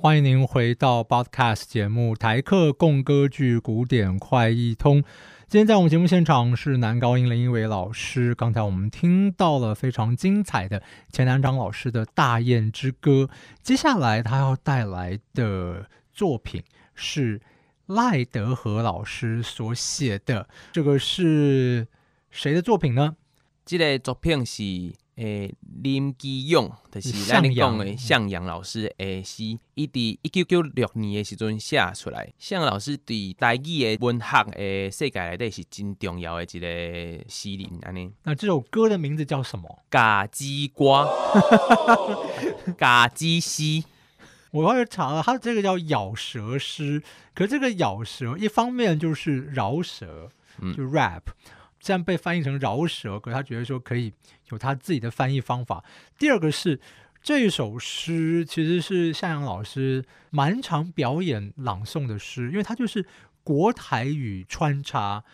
欢迎您回到 Podcast 节目《台客共歌剧古典快易通》。今天在我们节目现场是男高音林一伟老师。刚才我们听到了非常精彩的钱南章老师的《大雁之歌》，接下来他要带来的作品是赖德和老师所写的。这个是谁的作品呢？这个作品是。诶，林基勇就是咱咧讲诶，向阳老师诶诗，伊伫一九九六年诶时阵写出来。向阳老师伫台语诶文学诶世界内底是真重要诶一个诗人安尼。那这首歌的名字叫什么？嘎叽瓜，嘎叽西。我后来查了，他这个叫咬舌诗。可这个咬舌，一方面就是饶舌，就 rap。这样被翻译成饶舌，可他觉得说可以有他自己的翻译方法。第二个是这首诗其实是向阳老师蛮常表演朗诵的诗，因为他就是国台语穿插，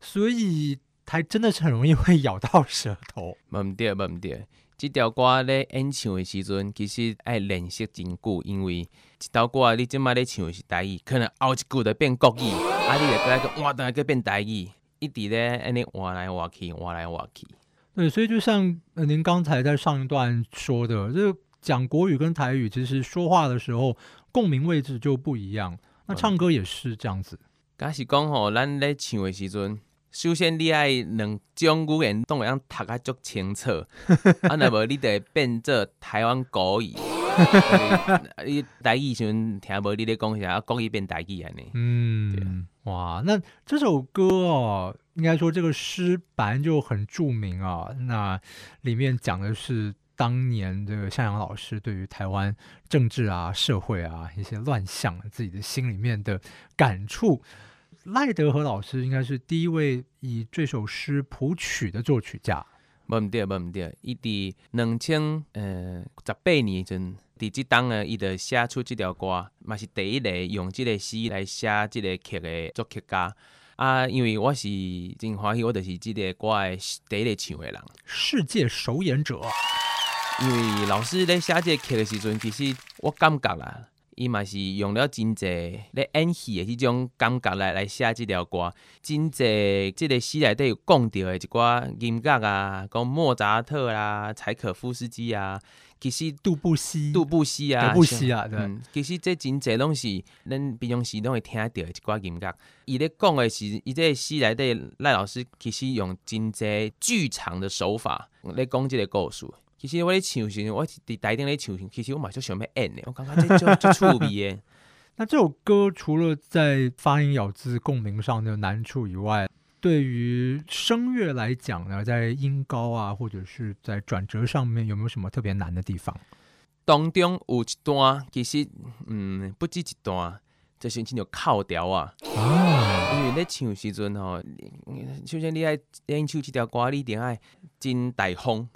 所以他真的是很容易会咬到舌头。唔对，唔对，这条歌咧演唱的时阵，其实爱练习真久，因为这条歌你即摆咧唱的是台语，可能后一句就变国语，啊，你就再个换等下个变台语。一直咧，安尼挖来挖去，挖来挖去。对，所以就像您刚才在上一段说的，这讲国语跟台语，其实说话的时候共鸣位置就不一样。那唱歌也是这样子。假是讲吼，咱咧唱的时阵，首先你爱两种语言都会样读啊足清楚，啊，那无你得变做台湾国语。你台语时阵听无你咧讲啥，讲一遍台语安尼。嗯。哇，那这首歌哦，应该说这个诗本来就很著名啊。那里面讲的是当年这个向阳老师对于台湾政治啊、社会啊一些乱象，自己的心里面的感触。赖德和老师应该是第一位以这首诗谱曲的作曲家。无毋对，无毋对，伊伫两千呃十八年阵。伫即当呢，伊就写出即条歌，嘛是第一个用即个诗来写即个曲的作曲家。啊，因为我是真欢喜，我就是即个歌的第一个唱的人，世界首演者。因为老师咧写即个曲的时阵，其实我感觉啦，伊嘛是用了真济咧演戏的迄种感觉来来写即条歌，真济即个诗内底有讲到的一寡音乐啊，讲莫扎特啦、柴可夫斯基啊。其实杜布西、杜布西啊，杜布西啊，对。其实这真侪拢是咱平常时拢会听到一寡音乐。伊咧讲的是，伊这诗内底赖老师其实用真侪剧场的手法咧讲即个故事。其实我咧唱时，我伫台顶咧唱时，其实我嘛就想要演的，我感觉这就就趣味的。那这首歌除了在发音咬字共鸣上的难处以外，对于声乐来讲呢，在音高啊，或者是在转折上面，有没有什么特别难的地方？当中有一段，其实嗯，不止一段，就是叫做靠调啊。啊，因为咧唱时阵吼，首先你爱演唱这条歌，你一定爱真大方，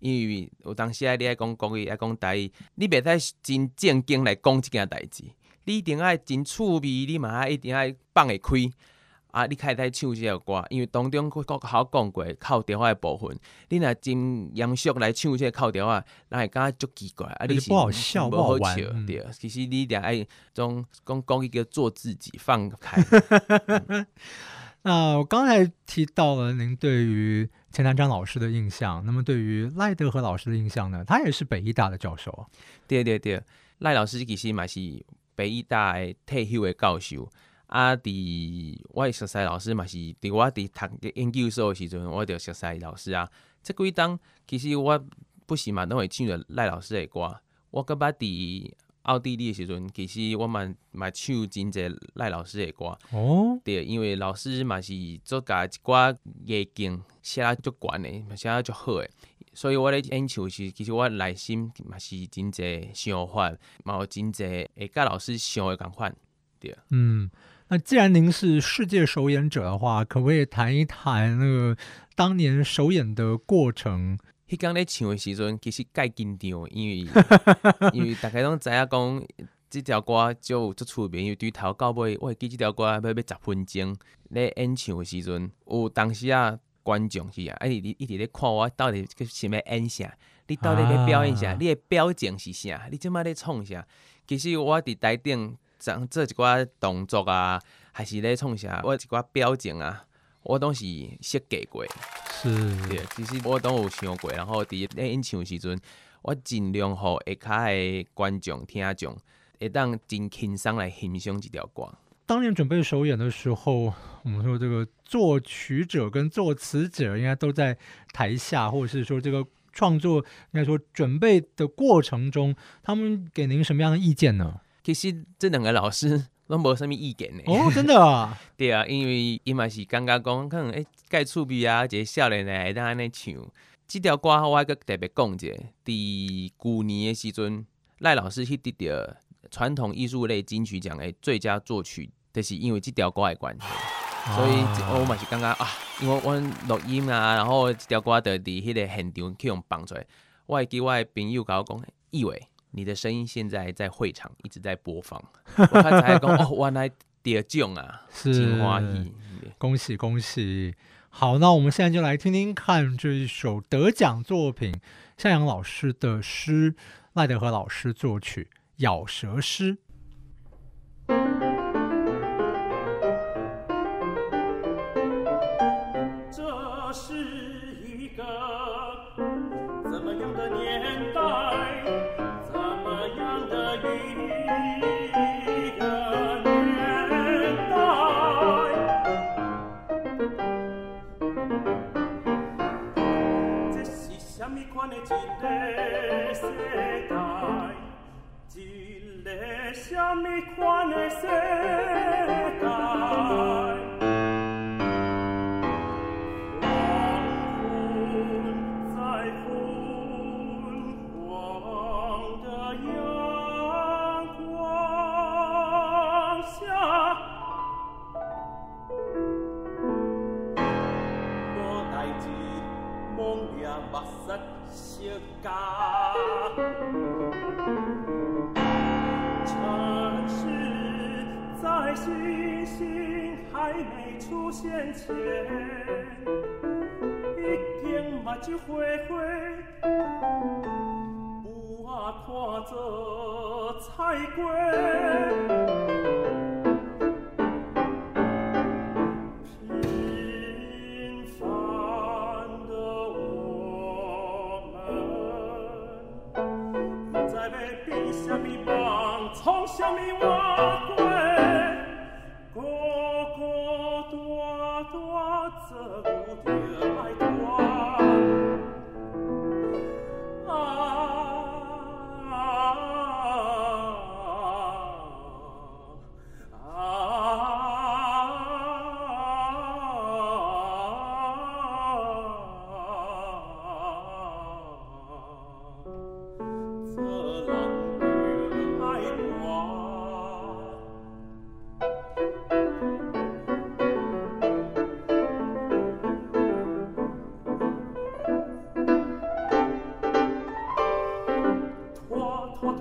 因为有当时啊，你爱讲国语，爱讲台语，你袂使真正经来讲这件代志，你一定爱真趣味，你嘛爱一定爱放会开。啊！你开始唱即个歌，因为当中国好讲过靠调啊部分，你若真严肃来唱即个靠调啊，咱会感觉足奇怪，啊！你是不好笑，不好笑，对。其实你俩爱种讲讲一个做自己，放开。那我刚才提到了您对于钱南章老师的印象，那么对于赖德和老师的印象呢？他也是北医大的教授。对对对，赖老师其实嘛是北医大的退休的教授。啊！伫我熟悉老师嘛是伫我伫读研究所的时阵，我着熟悉老师啊。即几当其实我不是嘛拢会唱着赖老师的歌。我感觉伫奥地利的时阵，其实我嘛嘛唱真侪赖老师的歌。哦，对，因为老师嘛是做家一寡艺境写啊足悬的，写啊足好诶。所以我咧演唱时，其实我内心嘛是真侪想法，嘛有真侪会甲老师想的共款。对，嗯。那既然您是世界首演者的话，可不可以谈一谈那个当年首演的过程？迄刚咧唱的时阵，其实介紧张，因为 因为大家拢知影讲，即条歌就足出名，因为对头到尾，我会记即条歌要要十分钟。咧演唱的时阵，有当时啊观众是啊，哎你一直咧看我到底是要演啥？你到底咧表演啥？你的表情是啥？你即摆咧创啥？其实我伫台顶做做一寡动作啊，还是咧创啥，我一寡表情啊，我拢是设计过。是，对，其实我都有想过，然后伫咧演唱时阵，我尽量互下骹诶观众听众，会当真轻松来欣赏这条歌。当年准备首演的时候，我们说这个作曲者跟作词者应该都在台下，或者是说这个创作应该说准备的过程中，他们给您什么样的意见呢？其实这两个老师都无啥物意见呢。哦，真的啊？对啊，因为伊嘛是感觉讲可能诶，介趣味啊，一个少年诶会当安尼唱。即条歌我还个特别讲者，伫旧年诶时阵，赖老师去得着传统艺术类金曲奖诶最佳作曲。就是因为即条歌的关系，所以我嘛是感觉啊，因为阮录音啊，然后即条歌的伫迄个现场去用放出来，我会记我诶朋友甲我讲，以为你的声音现在在会场一直在播放，我刚才讲 哦，原来得奖啊，是欢喜，恭喜恭喜！好，那我们现在就来听听看这一首得奖作品，向阳老师的诗，赖德和老师作曲《咬舌诗》。还没出现前，已经满街灰灰，不。平凡的我们，在被理想迷惘，从小迷惘。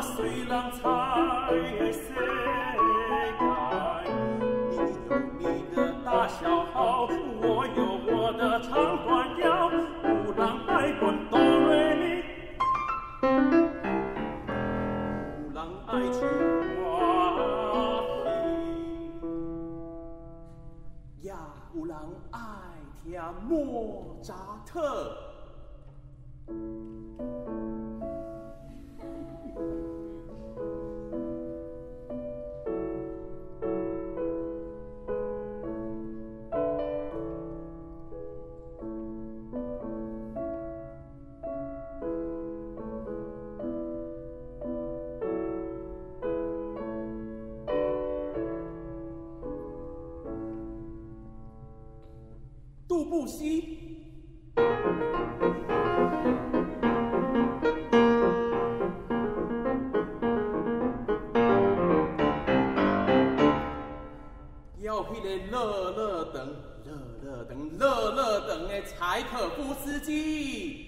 水浪踩死不惜要迄的乐乐等乐乐等乐乐等的柴可夫斯基。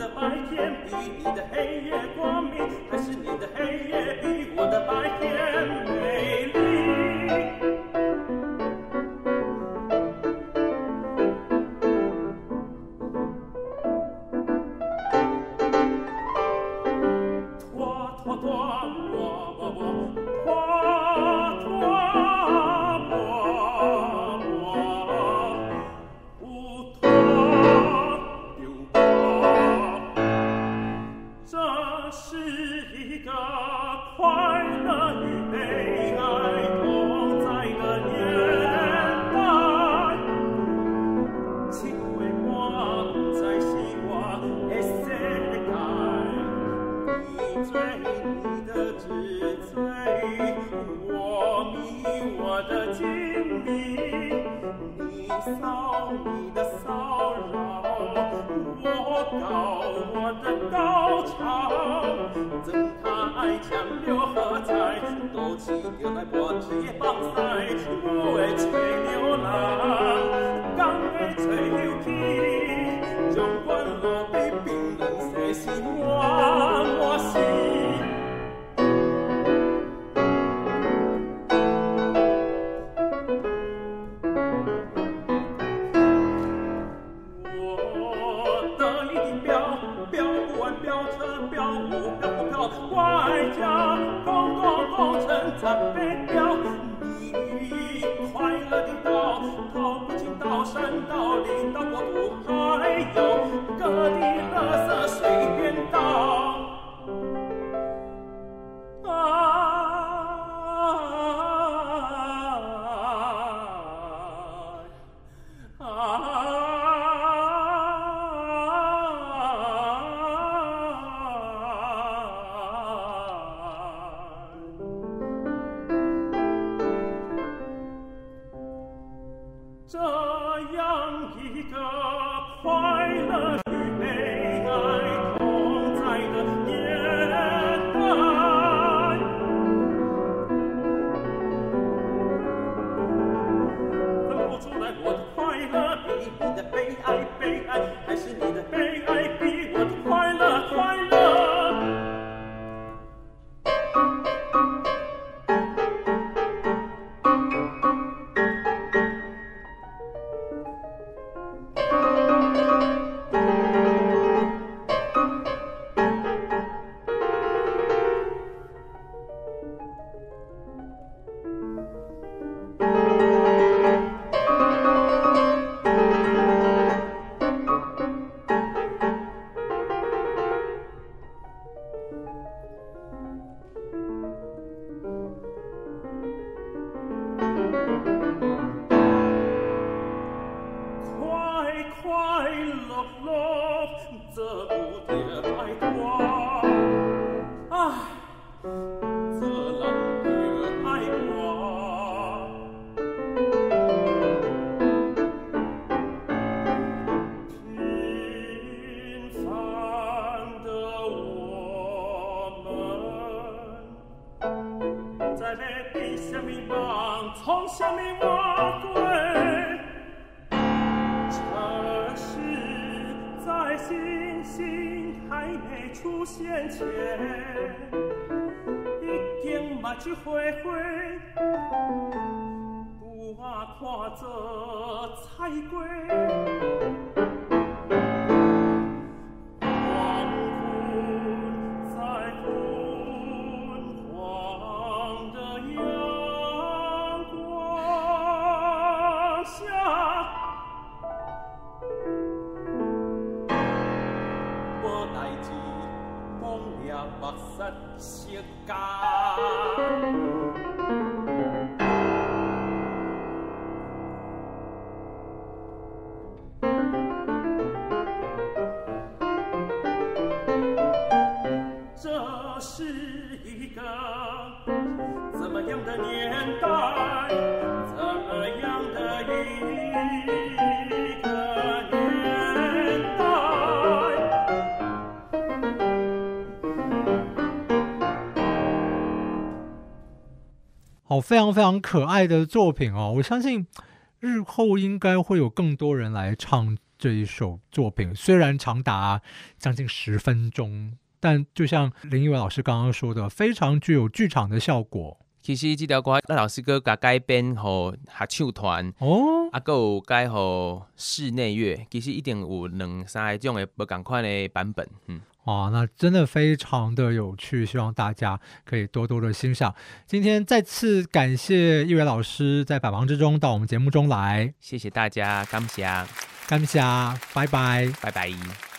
的白天比你的黑夜光明，还是你的黑夜比我的白天明？强留何在？都去牛来搏击放，吹牛郎，刚为吹牛皮，将关落地冰冷谁心？经嘛一回回，拄啊看着彩龟。样的年代？怎么样的一个年代？好，非常非常可爱的作品哦！我相信日后应该会有更多人来唱这一首作品，虽然长达将近十分钟，但就像林一伟老师刚刚说的，非常具有剧场的效果其实这条歌，咱老师哥甲改编互合唱团，哦。啊，还有改互室内乐，其实一定有两三种的不共款的版本。嗯，哇，那真的非常的有趣，希望大家可以多多的欣赏。今天再次感谢一伟老师在百忙之中到我们节目中来，谢谢大家，感谢，感谢，拜拜。拜拜。